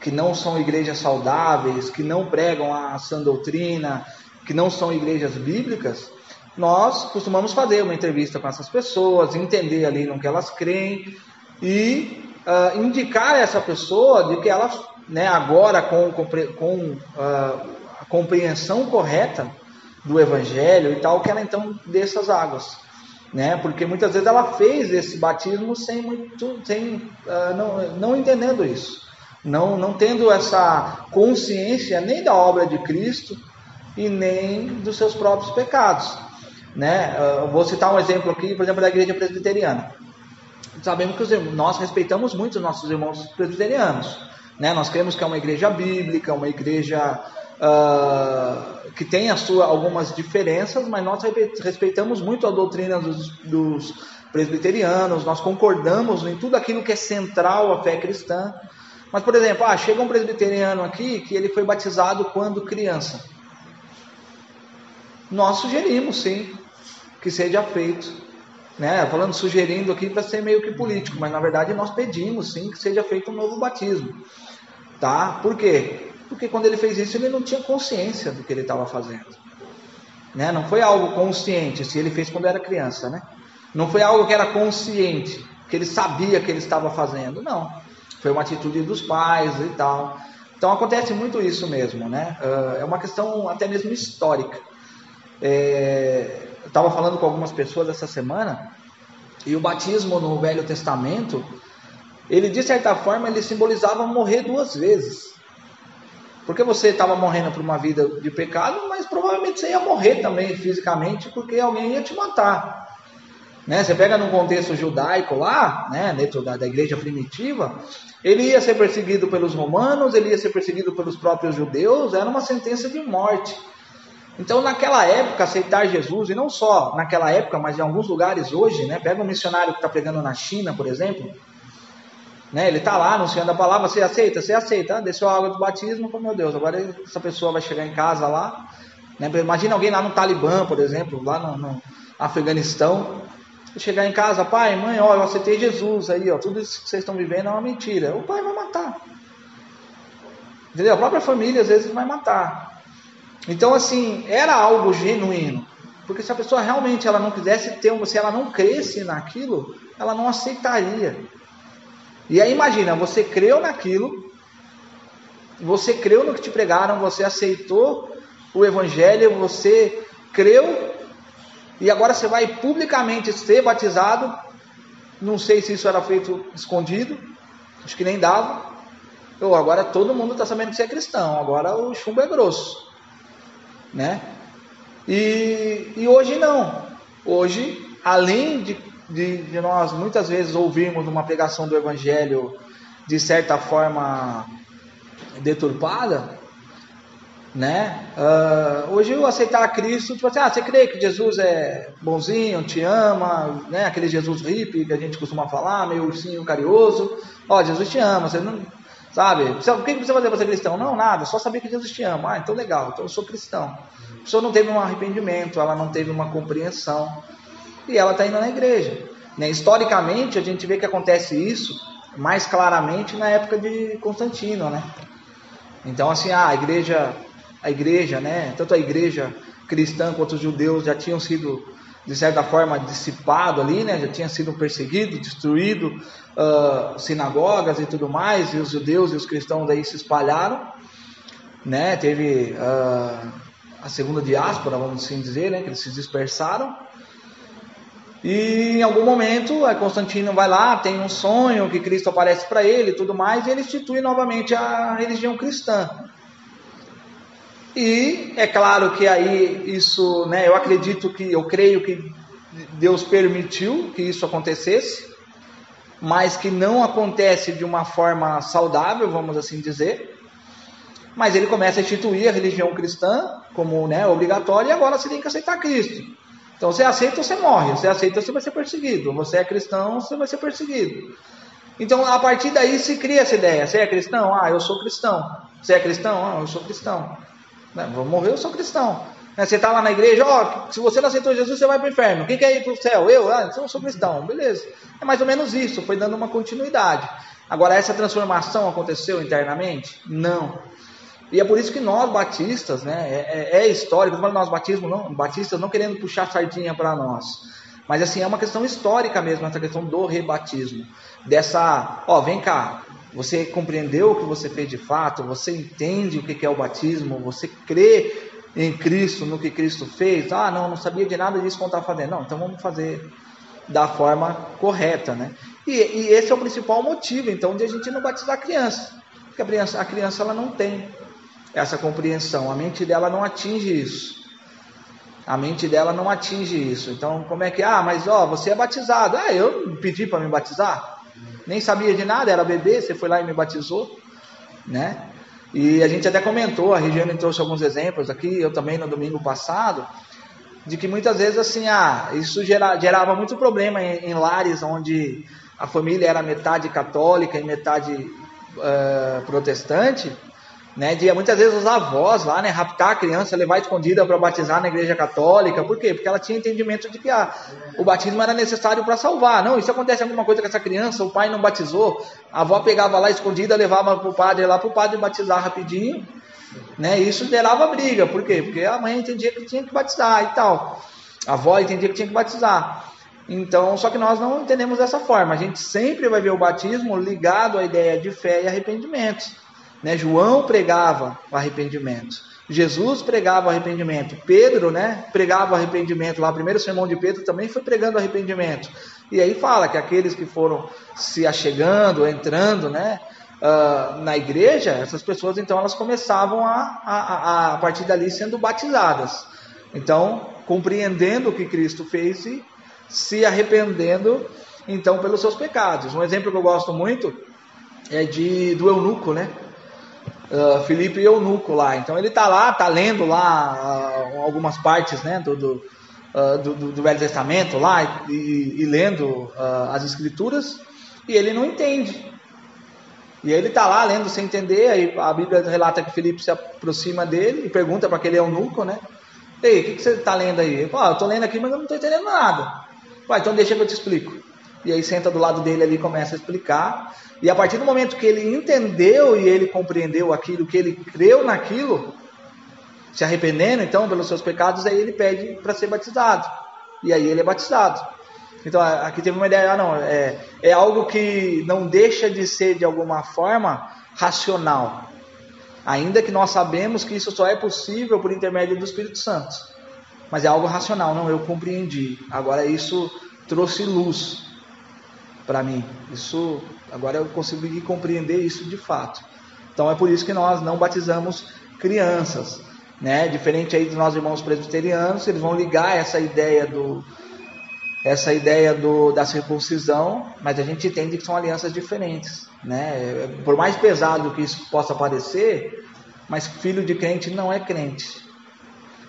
que não são igrejas saudáveis, que não pregam a sã doutrina, que não são igrejas bíblicas, nós costumamos fazer uma entrevista com essas pessoas, entender ali no que elas creem e uh, indicar essa pessoa de que ela, né, agora com, com, com uh, a compreensão correta do Evangelho e tal, que ela então desça as águas. Né? Porque muitas vezes ela fez esse batismo sem muito, sem uh, não, não entendendo isso, não, não tendo essa consciência nem da obra de Cristo, e nem dos seus próprios pecados. Né? Eu vou citar um exemplo aqui, por exemplo, da igreja presbiteriana. Sabemos que nós respeitamos muito os nossos irmãos presbiterianos. Né? Nós cremos que é uma igreja bíblica, uma igreja uh, que tem a sua, algumas diferenças, mas nós respeitamos muito a doutrina dos, dos presbiterianos, nós concordamos em tudo aquilo que é central à fé cristã. Mas, por exemplo, ah, chega um presbiteriano aqui que ele foi batizado quando criança. Nós sugerimos, sim, que seja feito. Né? Falando sugerindo aqui para ser meio que político, mas na verdade nós pedimos, sim, que seja feito um novo batismo. Tá? Por quê? Porque quando ele fez isso, ele não tinha consciência do que ele estava fazendo. Né? Não foi algo consciente, se ele fez quando era criança, né? Não foi algo que era consciente, que ele sabia que ele estava fazendo. Não. Foi uma atitude dos pais e tal. Então acontece muito isso mesmo, né? Ah, é uma questão até mesmo histórica. É, estava falando com algumas pessoas essa semana E o batismo no Velho Testamento, ele de certa forma ele simbolizava morrer duas vezes. Porque você estava morrendo por uma vida de pecado, mas provavelmente você ia morrer também fisicamente, porque alguém ia te matar. Né? Você pega num contexto judaico lá, né, dentro da, da igreja primitiva, ele ia ser perseguido pelos romanos, ele ia ser perseguido pelos próprios judeus, era uma sentença de morte. Então, naquela época, aceitar Jesus, e não só naquela época, mas em alguns lugares hoje, né? Pega um missionário que está pregando na China, por exemplo, né? Ele está lá anunciando a palavra, você aceita? Você aceita? Ah, desceu a água do batismo, oh, meu Deus, agora essa pessoa vai chegar em casa lá. Né? Imagina alguém lá no Talibã, por exemplo, lá no, no Afeganistão, chegar em casa, pai, mãe, ó, eu aceitei Jesus aí, ó, tudo isso que vocês estão vivendo é uma mentira. O pai vai matar. Entendeu? A própria família às vezes vai matar. Então, assim, era algo genuíno. Porque se a pessoa realmente ela não quisesse ter, se ela não cresce naquilo, ela não aceitaria. E aí imagina, você creu naquilo, você creu no que te pregaram, você aceitou o evangelho, você creu e agora você vai publicamente ser batizado. Não sei se isso era feito escondido, acho que nem dava. Ou agora todo mundo está sabendo que você é cristão, agora o chumbo é grosso né? E, e hoje não. Hoje, além de, de, de nós muitas vezes ouvirmos uma pregação do Evangelho de certa forma deturpada, né? Uh, hoje eu aceitar Cristo, tipo assim, ah, você crê que Jesus é bonzinho, te ama, né? Aquele Jesus hippie que a gente costuma falar, meio ursinho carinhoso. Ó, Jesus te ama, você não, Sabe? O que precisa fazer para ser cristão? Não, nada, só saber que Jesus te ama. Ah, então legal, então eu sou cristão. A pessoa não teve um arrependimento, ela não teve uma compreensão. E ela está indo na igreja. Né? Historicamente, a gente vê que acontece isso mais claramente na época de Constantino, né? Então, assim, ah, a igreja, a igreja, né? Tanto a igreja cristã quanto os judeus já tinham sido de certa forma dissipado ali, né? Já tinha sido perseguido, destruído, uh, sinagogas e tudo mais, e os judeus e os cristãos aí se espalharam, né? Teve uh, a segunda diáspora, vamos assim dizer, né? Que eles se dispersaram. E em algum momento, Constantino vai lá, tem um sonho que Cristo aparece para ele e tudo mais, e ele institui novamente a religião cristã. E é claro que aí isso, né, eu acredito que, eu creio que Deus permitiu que isso acontecesse, mas que não acontece de uma forma saudável, vamos assim dizer. Mas ele começa a instituir a religião cristã como né, obrigatória e agora você tem que aceitar Cristo. Então você aceita ou você morre, você aceita você vai ser perseguido, você é cristão, você vai ser perseguido. Então a partir daí se cria essa ideia: você é cristão? Ah, eu sou cristão. Você é cristão? Ah, eu sou cristão. Vou morrer, eu sou cristão. Né, você está lá na igreja, ó, se você não aceitou Jesus, você vai para o inferno. Quem quer ir para o céu? Eu? Ah, então eu sou cristão. Beleza. É mais ou menos isso, foi dando uma continuidade. Agora, essa transformação aconteceu internamente? Não. E é por isso que nós batistas, né, é, é, é histórico, nós batismo, não, batistas não querendo puxar sardinha para nós. Mas assim, é uma questão histórica mesmo, essa questão do rebatismo. Dessa, ó, vem cá, você compreendeu o que você fez de fato? Você entende o que é o batismo? Você crê em Cristo, no que Cristo fez? Ah, não, não sabia de nada disso quando estava fazendo. Não, então vamos fazer da forma correta, né? E, e, esse é o principal motivo, então, de a gente não batizar a criança. Porque a criança, a criança ela não tem essa compreensão, a mente dela não atinge isso. A mente dela não atinge isso. Então, como é que, ah, mas ó, você é batizado. Ah, eu pedi para me batizar nem sabia de nada, era bebê, você foi lá e me batizou, né? E a gente até comentou, a Regiane trouxe alguns exemplos aqui, eu também no domingo passado, de que muitas vezes assim, ah, isso gera, gerava muito problema em, em, lares onde a família era metade católica e metade uh, protestante, né, de muitas vezes os avós lá, né, raptar a criança, levar escondida para batizar na igreja católica, por quê? Porque ela tinha entendimento de que ah, o batismo era necessário para salvar. Não, isso acontece alguma coisa com essa criança, o pai não batizou, a avó pegava lá escondida, levava para o padre lá para o padre batizar rapidinho, né? Isso gerava briga, por quê? Porque a mãe entendia que tinha que batizar e tal, a avó entendia que tinha que batizar. Então, só que nós não entendemos dessa forma. A gente sempre vai ver o batismo ligado à ideia de fé e arrependimento. Né? João pregava o arrependimento. Jesus pregava arrependimento. Pedro, né, pregava arrependimento lá. O primeiro sermão de Pedro também foi pregando arrependimento. E aí fala que aqueles que foram se achegando, entrando, né, uh, na igreja, essas pessoas então elas começavam a, a, a partir dali sendo batizadas. Então, compreendendo o que Cristo fez e se arrependendo então pelos seus pecados. Um exemplo que eu gosto muito é de do eunuco, né? Uh, Felipe Eunuco lá. Então ele está lá, está lendo lá uh, algumas partes né, do, do, uh, do, do, Velho Testamento lá e, e lendo as escrituras e ele não entende. E aí ele está lá lendo sem entender, aí a Bíblia relata que Felipe se aproxima dele e pergunta para aquele eunuco, né? Ei, o que, que, você está lendo aí? Ele fala, eu estou lendo aqui, mas eu não estou entendendo nada. Vai, então deixa que eu te explico. E aí senta do lado dele ali e começa a explicar. E a partir do momento que ele entendeu e ele compreendeu aquilo, que ele creu naquilo, se arrependendo então pelos seus pecados, aí ele pede para ser batizado. E aí ele é batizado. Então aqui teve uma ideia, ah, não, é, é algo que não deixa de ser de alguma forma racional. Ainda que nós sabemos que isso só é possível por intermédio do Espírito Santo. Mas é algo racional, não, eu compreendi. Agora isso trouxe luz para mim. Isso agora eu consegui compreender isso de fato. Então é por isso que nós não batizamos crianças, né? Diferente aí dos nossos irmãos presbiterianos, eles vão ligar essa ideia do essa ideia do, da circuncisão, mas a gente entende que são alianças diferentes, né? Por mais pesado que isso possa parecer, mas filho de crente não é crente,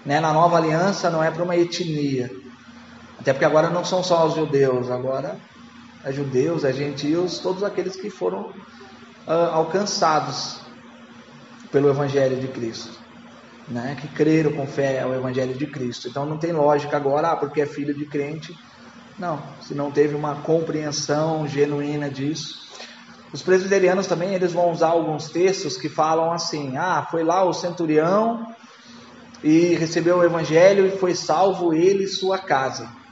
né? Na nova aliança não é para uma etnia, até porque agora não são só os judeus, agora é judeus, é gentios, todos aqueles que foram uh, alcançados pelo Evangelho de Cristo, né? que creram com fé ao Evangelho de Cristo. Então não tem lógica agora, ah, porque é filho de crente. Não, se não teve uma compreensão genuína disso. Os presbiterianos também eles vão usar alguns textos que falam assim: ah, foi lá o centurião e recebeu o Evangelho e foi salvo ele e sua casa.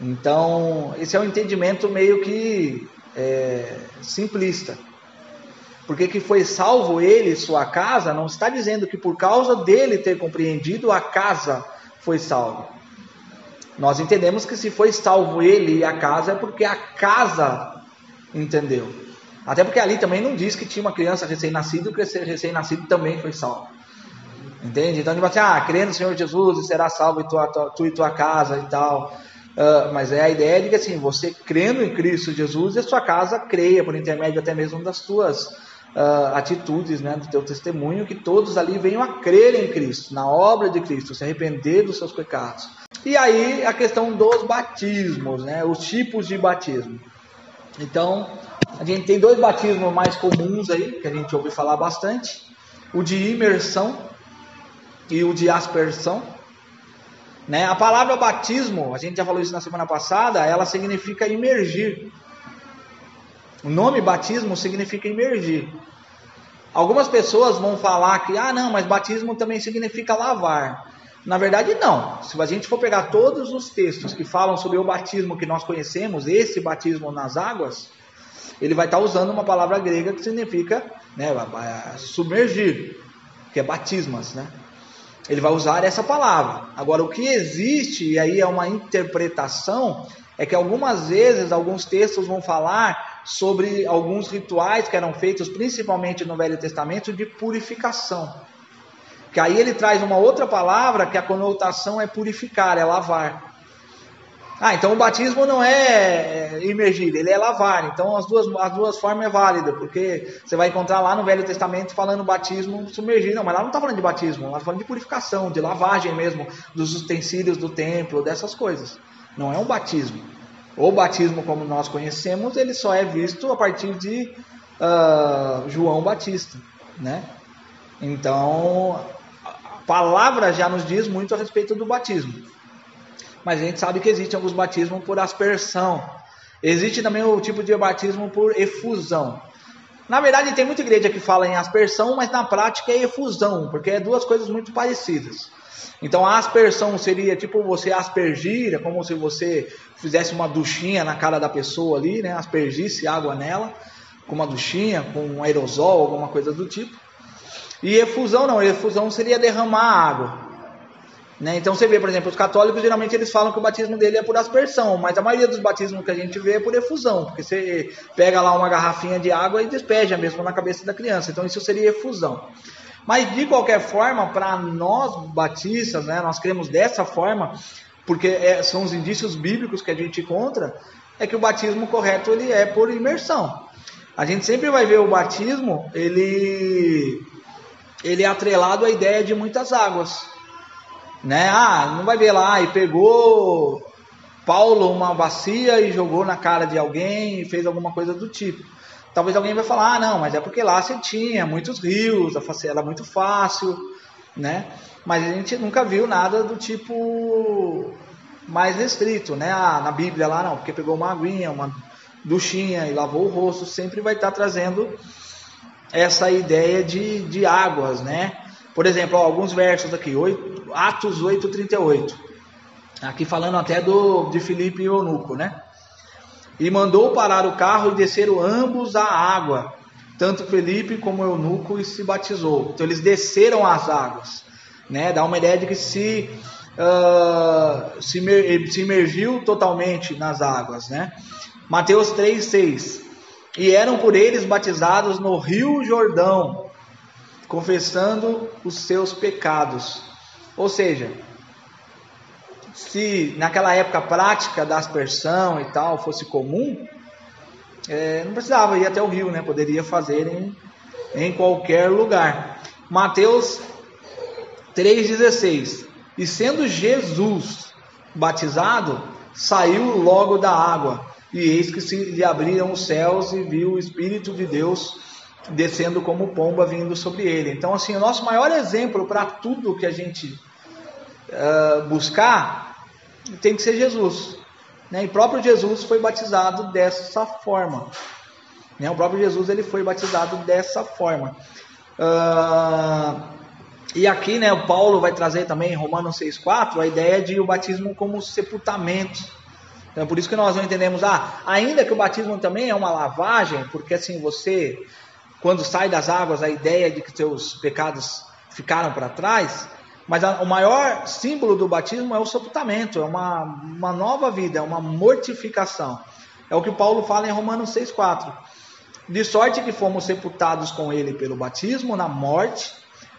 Então, esse é um entendimento meio que é, simplista. Porque que foi salvo ele e sua casa, não está dizendo que por causa dele ter compreendido, a casa foi salva. Nós entendemos que se foi salvo ele e a casa, é porque a casa entendeu. Até porque ali também não diz que tinha uma criança recém-nascida e o recém-nascido também foi salvo. Entende? Então, tipo assim, ah, crendo no Senhor Jesus e será salvo e tua, tua, tu e tua casa e tal. Uh, mas é a ideia de que assim, você crendo em Cristo Jesus e a sua casa creia, por intermédio até mesmo das tuas uh, atitudes, né, do teu testemunho, que todos ali venham a crer em Cristo, na obra de Cristo, se arrepender dos seus pecados. E aí a questão dos batismos, né, os tipos de batismo. Então, a gente tem dois batismos mais comuns aí, que a gente ouve falar bastante: o de imersão e o de aspersão. Né? A palavra batismo, a gente já falou isso na semana passada, ela significa imergir. O nome batismo significa imergir. Algumas pessoas vão falar que, ah, não, mas batismo também significa lavar. Na verdade, não. Se a gente for pegar todos os textos que falam sobre o batismo que nós conhecemos, esse batismo nas águas, ele vai estar usando uma palavra grega que significa né, submergir, que é batismas, né? Ele vai usar essa palavra. Agora, o que existe, e aí é uma interpretação, é que algumas vezes alguns textos vão falar sobre alguns rituais que eram feitos principalmente no Velho Testamento de purificação. Que aí ele traz uma outra palavra que a conotação é purificar, é lavar. Ah, então o batismo não é, é imergir, ele é lavar. Então as duas, as duas formas é válida, porque você vai encontrar lá no Velho Testamento falando batismo submergir. Não, mas lá não está falando de batismo, lá está falando de purificação, de lavagem mesmo, dos utensílios do templo, dessas coisas. Não é um batismo. O batismo, como nós conhecemos, ele só é visto a partir de uh, João Batista, né? Então, a palavra já nos diz muito a respeito do batismo mas a gente sabe que existe alguns batismos por aspersão. Existe também o tipo de batismo por efusão. Na verdade, tem muita igreja que fala em aspersão, mas na prática é efusão, porque é duas coisas muito parecidas. Então, a aspersão seria tipo você aspergir, é como se você fizesse uma duchinha na cara da pessoa ali, né? Aspergisse água nela, com uma duchinha, com um aerosol, alguma coisa do tipo. E efusão não, efusão seria derramar água. Né? Então você vê, por exemplo, os católicos geralmente eles falam que o batismo dele é por aspersão, mas a maioria dos batismos que a gente vê é por efusão, porque você pega lá uma garrafinha de água e despeja mesmo na cabeça da criança. Então isso seria efusão. Mas de qualquer forma, para nós batistas, né, nós cremos dessa forma, porque é, são os indícios bíblicos que a gente encontra, é que o batismo correto ele é por imersão. A gente sempre vai ver o batismo, ele, ele é atrelado à ideia de muitas águas. Né? Ah, não vai ver lá e pegou Paulo uma bacia e jogou na cara de alguém e fez alguma coisa do tipo. Talvez alguém vai falar, ah, não, mas é porque lá você tinha muitos rios, era muito fácil, né? Mas a gente nunca viu nada do tipo mais restrito, né? Ah, na Bíblia lá não, porque pegou uma aguinha, uma duchinha e lavou o rosto, sempre vai estar trazendo essa ideia de, de águas, né? Por exemplo, ó, alguns versos aqui, 8, Atos 8, 38. Aqui falando até do, de Filipe e Eunuco, né? E mandou parar o carro e desceram ambos à água, tanto Felipe como Eunuco, e se batizou. Então eles desceram às águas, né? Dá uma ideia de que se, uh, se, se imergiu totalmente nas águas, né? Mateus 3, 6. E eram por eles batizados no rio Jordão, confessando os seus pecados. Ou seja, se naquela época a prática da aspersão e tal fosse comum, é, não precisava ir até o rio, né? Poderia fazer em, em qualquer lugar. Mateus 3,16 E sendo Jesus batizado, saiu logo da água, e eis que se lhe abriram os céus e viu o Espírito de Deus descendo como pomba vindo sobre ele. Então, assim, o nosso maior exemplo para tudo que a gente uh, buscar tem que ser Jesus. Né? E próprio Jesus foi batizado dessa forma. Né? O próprio Jesus ele foi batizado dessa forma. Uh, e aqui, né, o Paulo vai trazer também em Romanos 6,4 a ideia de o batismo como sepultamento. Então, por isso que nós não entendemos, ah, ainda que o batismo também é uma lavagem, porque assim você quando sai das águas, a ideia de que seus pecados ficaram para trás, mas a, o maior símbolo do batismo é o sepultamento, é uma, uma nova vida, é uma mortificação. É o que Paulo fala em Romanos 6,4. De sorte que fomos sepultados com ele pelo batismo na morte,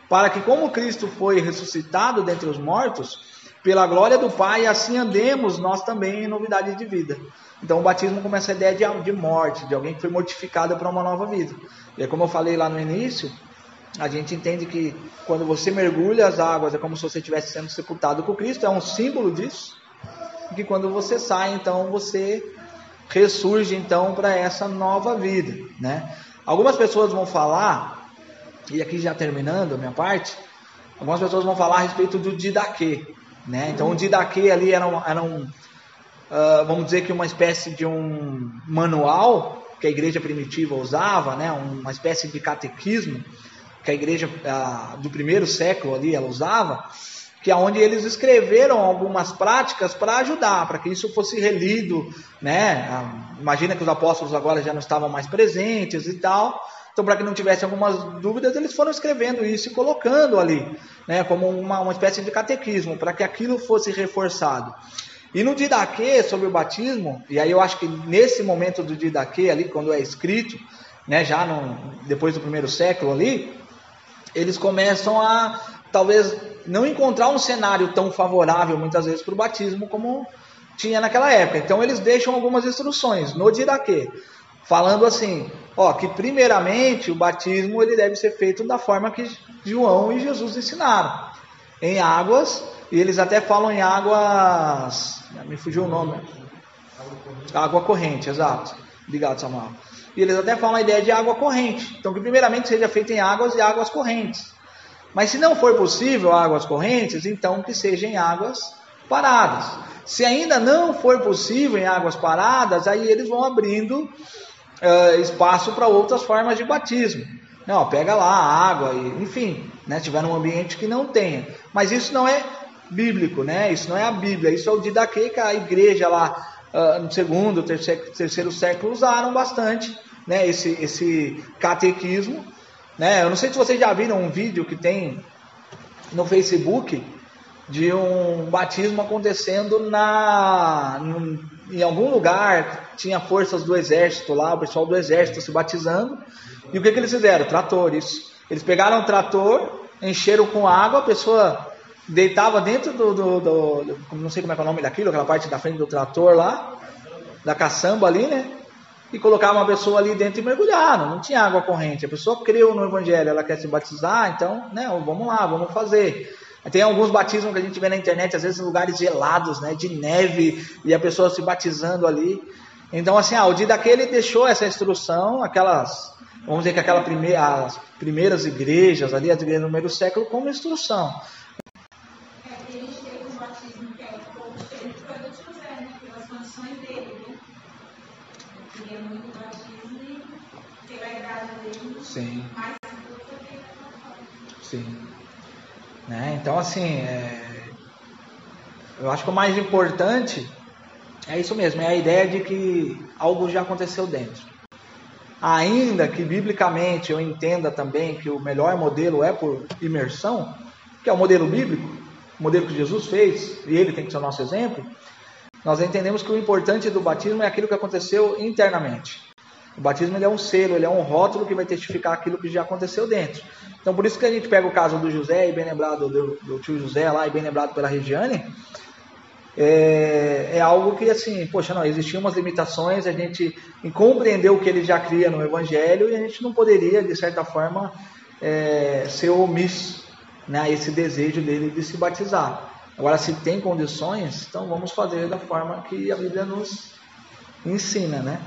para que, como Cristo foi ressuscitado dentre os mortos, pela glória do Pai, assim andemos nós também em novidade de vida. Então o batismo começa a ideia de, de morte, de alguém que foi mortificado para uma nova vida. E como eu falei lá no início, a gente entende que quando você mergulha as águas é como se você estivesse sendo sepultado com Cristo, é um símbolo disso. E que quando você sai, então você ressurge então para essa nova vida, né? Algumas pessoas vão falar, e aqui já terminando a minha parte, algumas pessoas vão falar a respeito do didaquê, né? Então o didaquê ali era um, era um uh, vamos dizer que uma espécie de um manual que a igreja primitiva usava, né, uma espécie de catequismo que a igreja uh, do primeiro século ali ela usava, que é onde eles escreveram algumas práticas para ajudar, para que isso fosse relido, né? Uh, imagina que os apóstolos agora já não estavam mais presentes e tal. Então, para que não tivesse algumas dúvidas, eles foram escrevendo isso e colocando ali, né, como uma, uma espécie de catequismo, para que aquilo fosse reforçado. E no Didaquê, sobre o batismo, e aí eu acho que nesse momento do Didaquê, ali, quando é escrito, né, já no, depois do primeiro século ali, eles começam a, talvez, não encontrar um cenário tão favorável, muitas vezes, para o batismo como tinha naquela época. Então, eles deixam algumas instruções no Didaquê, falando assim, ó, que primeiramente o batismo ele deve ser feito da forma que João e Jesus ensinaram, em águas e eles até falam em águas. Me fugiu o nome. Água corrente, exato. Obrigado, Samuel. E eles até falam a ideia de água corrente. Então, que primeiramente seja feita em águas e águas correntes. Mas se não for possível águas correntes, então que seja em águas paradas. Se ainda não for possível em águas paradas, aí eles vão abrindo uh, espaço para outras formas de batismo. Não, pega lá a água, e, enfim, né, tiver num ambiente que não tenha. Mas isso não é bíblico, né? Isso não é a Bíblia, isso é o didaquê que a igreja lá uh, no segundo, terceiro, terceiro século usaram bastante, né? Esse, esse catequismo Né? Eu não sei se vocês já viram um vídeo que tem no Facebook de um batismo acontecendo na em algum lugar tinha forças do exército lá, o pessoal do exército se batizando. E o que, que eles fizeram? Tratores. Eles pegaram o trator, encheram com água, a pessoa deitava dentro do, do, do, do, não sei como é, é o nome daquilo, aquela parte da frente do trator lá, da caçamba ali, né? E colocava uma pessoa ali dentro e mergulharam, não tinha água corrente. A pessoa creu no evangelho, ela quer se batizar, então, né, vamos lá, vamos fazer. Tem alguns batismos que a gente vê na internet, às vezes em lugares gelados, né, de neve, e a pessoa se batizando ali. Então, assim, ah, o dia daquele deixou essa instrução, aquelas, vamos dizer que aquela primeira, as primeiras igrejas ali, as igrejas do século, como instrução. Sim. Sim. Né? Então, assim, é... eu acho que o mais importante é isso mesmo, é a ideia de que algo já aconteceu dentro. Ainda que biblicamente eu entenda também que o melhor modelo é por imersão, que é o modelo bíblico, o modelo que Jesus fez, e ele tem que ser o nosso exemplo, nós entendemos que o importante do batismo é aquilo que aconteceu internamente. O batismo é um selo, ele é um rótulo que vai testificar aquilo que já aconteceu dentro. Então, por isso que a gente pega o caso do José, e bem lembrado do, do tio José lá, e bem lembrado pela Regiane, é, é, algo que, assim, poxa, não, existiam umas limitações, a gente compreendeu o que ele já cria no Evangelho e a gente não poderia, de certa forma, é, ser omisso né, a esse desejo dele de se batizar. Agora, se tem condições, então vamos fazer da forma que a Bíblia nos ensina, né?